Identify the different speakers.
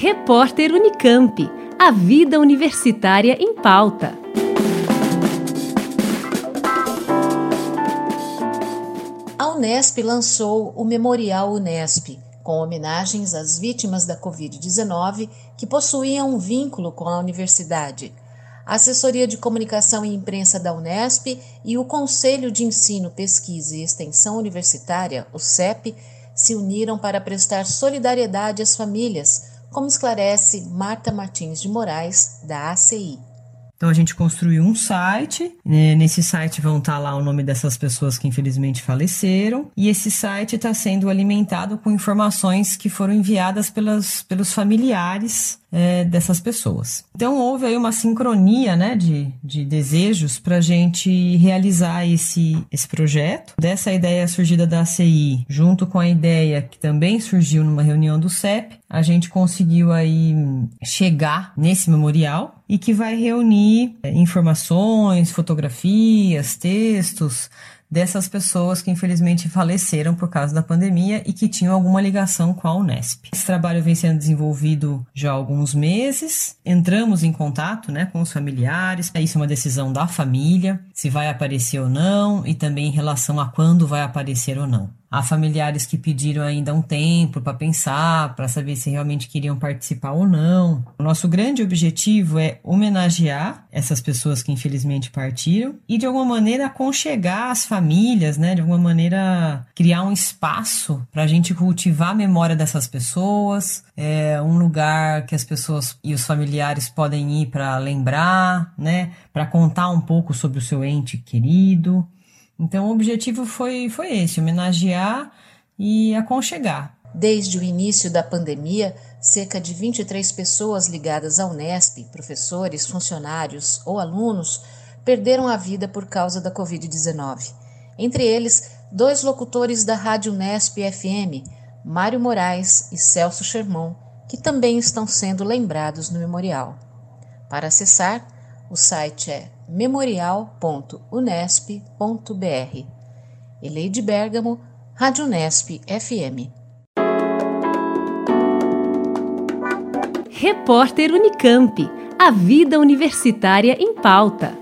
Speaker 1: Repórter Unicamp. A vida universitária em pauta.
Speaker 2: A Unesp lançou o Memorial Unesp, com homenagens às vítimas da Covid-19 que possuíam um vínculo com a universidade. A Assessoria de Comunicação e Imprensa da Unesp e o Conselho de Ensino, Pesquisa e Extensão Universitária, o CEP, se uniram para prestar solidariedade às famílias como esclarece Marta Martins de Moraes, da ACI.
Speaker 3: Então a gente construiu um site, né? nesse site vão estar lá o nome dessas pessoas que infelizmente faleceram, e esse site está sendo alimentado com informações que foram enviadas pelas, pelos familiares é, dessas pessoas. Então houve aí uma sincronia né, de, de desejos para a gente realizar esse, esse projeto. Dessa ideia surgida da ACI, junto com a ideia que também surgiu numa reunião do CEP, a gente conseguiu aí chegar nesse memorial e que vai reunir é, informações, fotografias, textos dessas pessoas que infelizmente faleceram por causa da pandemia e que tinham alguma ligação com a Unesp. Esse trabalho vem sendo desenvolvido já há alguns meses. Entramos em contato né, com os familiares. Isso é uma decisão da família, se vai aparecer ou não, e também em relação a quando vai aparecer ou não. Há familiares que pediram ainda um tempo para pensar, para saber se realmente queriam participar ou não. O nosso grande objetivo é homenagear essas pessoas que infelizmente partiram e de alguma maneira aconchegar as famílias, né? De alguma maneira criar um espaço para a gente cultivar a memória dessas pessoas, é um lugar que as pessoas e os familiares podem ir para lembrar, né? Para contar um pouco sobre o seu ente querido. Então o objetivo foi, foi esse: homenagear e aconchegar.
Speaker 2: Desde o início da pandemia, cerca de 23 pessoas ligadas à Unesp, professores, funcionários ou alunos, perderam a vida por causa da Covid-19. Entre eles, dois locutores da Rádio Unesp FM, Mário Moraes e Celso Sherman, que também estão sendo lembrados no memorial. Para acessar, o site é memorial.unesp.br. Eleide Bergamo, Rádio Unesp FM.
Speaker 1: Repórter Unicamp. A vida universitária em pauta.